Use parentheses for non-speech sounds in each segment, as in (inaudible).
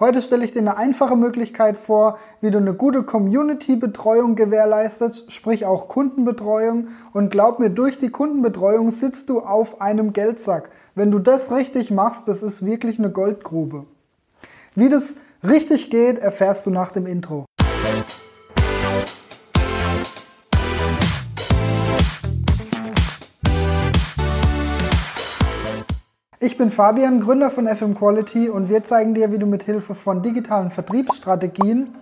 Heute stelle ich dir eine einfache Möglichkeit vor, wie du eine gute Community-Betreuung gewährleistest, sprich auch Kundenbetreuung. Und glaub mir, durch die Kundenbetreuung sitzt du auf einem Geldsack. Wenn du das richtig machst, das ist wirklich eine Goldgrube. Wie das richtig geht, erfährst du nach dem Intro. Ich bin Fabian, Gründer von FM Quality und wir zeigen dir, wie du mit Hilfe von digitalen Vertriebsstrategien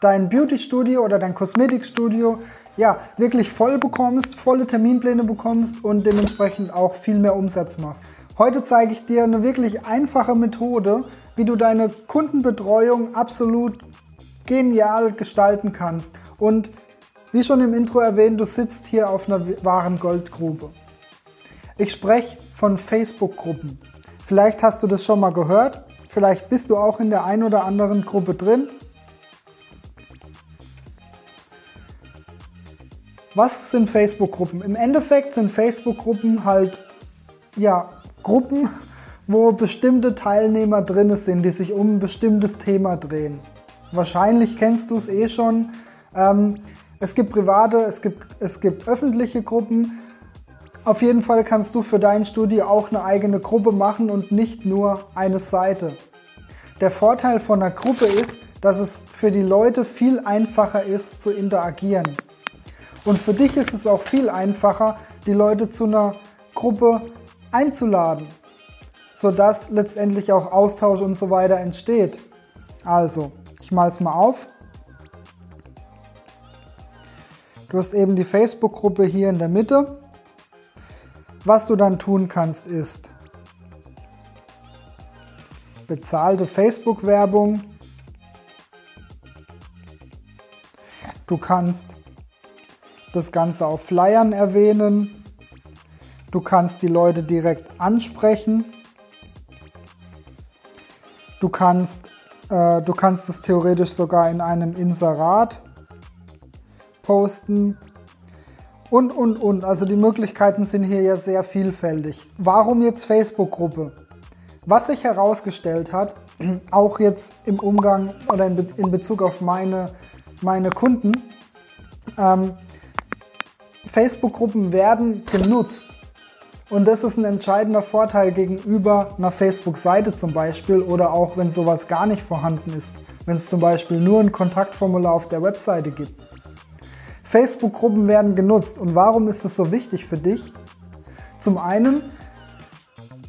dein Beauty-Studio oder dein Kosmetikstudio ja, wirklich voll bekommst, volle Terminpläne bekommst und dementsprechend auch viel mehr Umsatz machst. Heute zeige ich dir eine wirklich einfache Methode, wie du deine Kundenbetreuung absolut genial gestalten kannst. Und wie schon im Intro erwähnt, du sitzt hier auf einer wahren Goldgrube. Ich spreche von Facebook-Gruppen. Vielleicht hast du das schon mal gehört. Vielleicht bist du auch in der ein oder anderen Gruppe drin. Was sind Facebook-Gruppen? Im Endeffekt sind Facebook-Gruppen halt ja, Gruppen, wo bestimmte Teilnehmer drin sind, die sich um ein bestimmtes Thema drehen. Wahrscheinlich kennst du es eh schon. Ähm, es gibt private, es gibt, es gibt öffentliche Gruppen. Auf jeden Fall kannst du für dein Studio auch eine eigene Gruppe machen und nicht nur eine Seite. Der Vorteil von einer Gruppe ist, dass es für die Leute viel einfacher ist zu interagieren. Und für dich ist es auch viel einfacher, die Leute zu einer Gruppe einzuladen, sodass letztendlich auch Austausch und so weiter entsteht. Also, ich mal es mal auf. Du hast eben die Facebook-Gruppe hier in der Mitte. Was du dann tun kannst ist bezahlte Facebook-Werbung. Du kannst das Ganze auf Flyern erwähnen. Du kannst die Leute direkt ansprechen. Du kannst, äh, du kannst es theoretisch sogar in einem Inserat posten und, und, und. Also die Möglichkeiten sind hier ja sehr vielfältig. Warum jetzt Facebook-Gruppe? Was sich herausgestellt hat, (clears throat) auch jetzt im Umgang oder in, Be in Bezug auf meine, meine Kunden, ähm, Facebook-Gruppen werden genutzt. Und das ist ein entscheidender Vorteil gegenüber einer Facebook-Seite zum Beispiel oder auch wenn sowas gar nicht vorhanden ist, wenn es zum Beispiel nur ein Kontaktformular auf der Webseite gibt. Facebook-Gruppen werden genutzt. Und warum ist das so wichtig für dich? Zum einen,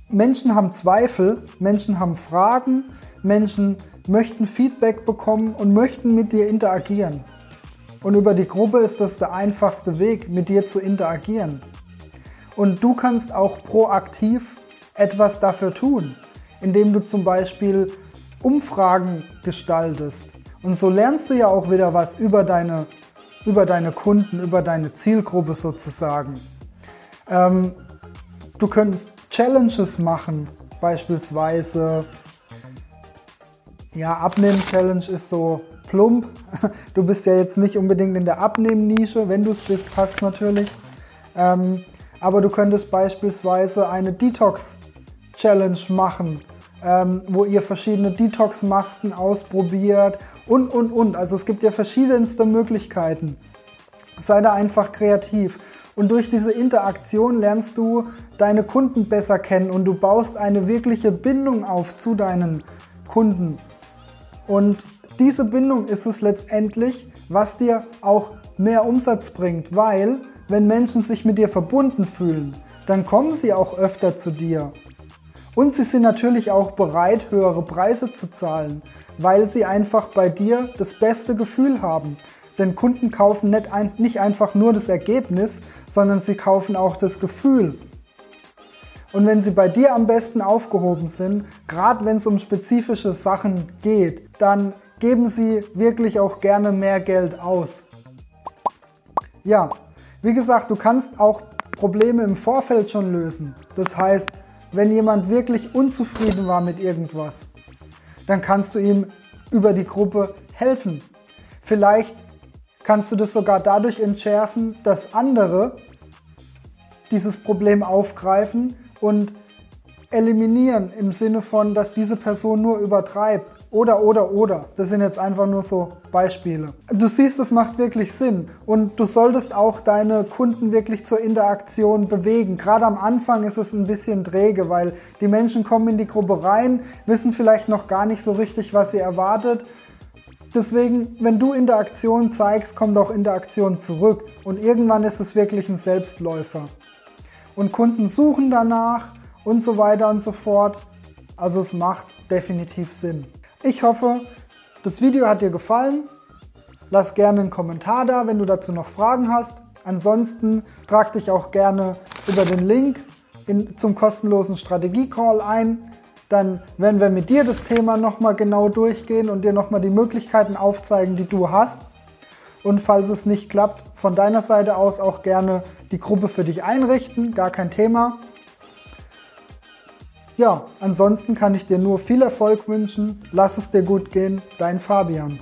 Menschen haben Zweifel, Menschen haben Fragen, Menschen möchten Feedback bekommen und möchten mit dir interagieren. Und über die Gruppe ist das der einfachste Weg, mit dir zu interagieren. Und du kannst auch proaktiv etwas dafür tun, indem du zum Beispiel Umfragen gestaltest. Und so lernst du ja auch wieder was über deine über deine Kunden, über deine Zielgruppe sozusagen. Ähm, du könntest Challenges machen, beispielsweise, ja, Abnehmen-Challenge ist so plump. (laughs) Du bist ja jetzt nicht unbedingt in der Abnehmen-Nische, wenn du es bist, passt natürlich. Ähm, aber du könntest beispielsweise eine Detox-Challenge machen, ähm, wo ihr verschiedene Detox-Masken ausprobiert und, und, und. Also es gibt ja verschiedenste Möglichkeiten. Sei da einfach kreativ. Und durch diese Interaktion lernst du deine Kunden besser kennen und du baust eine wirkliche Bindung auf zu deinen Kunden. Und diese Bindung ist es letztendlich, was dir auch mehr Umsatz bringt, weil wenn Menschen sich mit dir verbunden fühlen, dann kommen sie auch öfter zu dir. Und sie sind natürlich auch bereit, höhere Preise zu zahlen, weil sie einfach bei dir das beste Gefühl haben. Denn Kunden kaufen nicht, ein, nicht einfach nur das Ergebnis, sondern sie kaufen auch das Gefühl. Und wenn sie bei dir am besten aufgehoben sind, gerade wenn es um spezifische Sachen geht, dann geben sie wirklich auch gerne mehr Geld aus. Ja, wie gesagt, du kannst auch Probleme im Vorfeld schon lösen. Das heißt, wenn jemand wirklich unzufrieden war mit irgendwas, dann kannst du ihm über die Gruppe helfen. Vielleicht kannst du das sogar dadurch entschärfen, dass andere dieses Problem aufgreifen und eliminieren im Sinne von, dass diese Person nur übertreibt. Oder, oder, oder. Das sind jetzt einfach nur so Beispiele. Du siehst, es macht wirklich Sinn. Und du solltest auch deine Kunden wirklich zur Interaktion bewegen. Gerade am Anfang ist es ein bisschen träge, weil die Menschen kommen in die Gruppe rein, wissen vielleicht noch gar nicht so richtig, was sie erwartet. Deswegen, wenn du Interaktion zeigst, kommt auch Interaktion zurück. Und irgendwann ist es wirklich ein Selbstläufer. Und Kunden suchen danach und so weiter und so fort. Also es macht definitiv Sinn. Ich hoffe, das Video hat dir gefallen. Lass gerne einen Kommentar da, wenn du dazu noch Fragen hast. Ansonsten trag dich auch gerne über den Link in, zum kostenlosen Strategie-Call ein. Dann werden wir mit dir das Thema nochmal genau durchgehen und dir nochmal die Möglichkeiten aufzeigen, die du hast. Und falls es nicht klappt, von deiner Seite aus auch gerne die Gruppe für dich einrichten, gar kein Thema. Ja, ansonsten kann ich dir nur viel Erfolg wünschen. Lass es dir gut gehen, dein Fabian.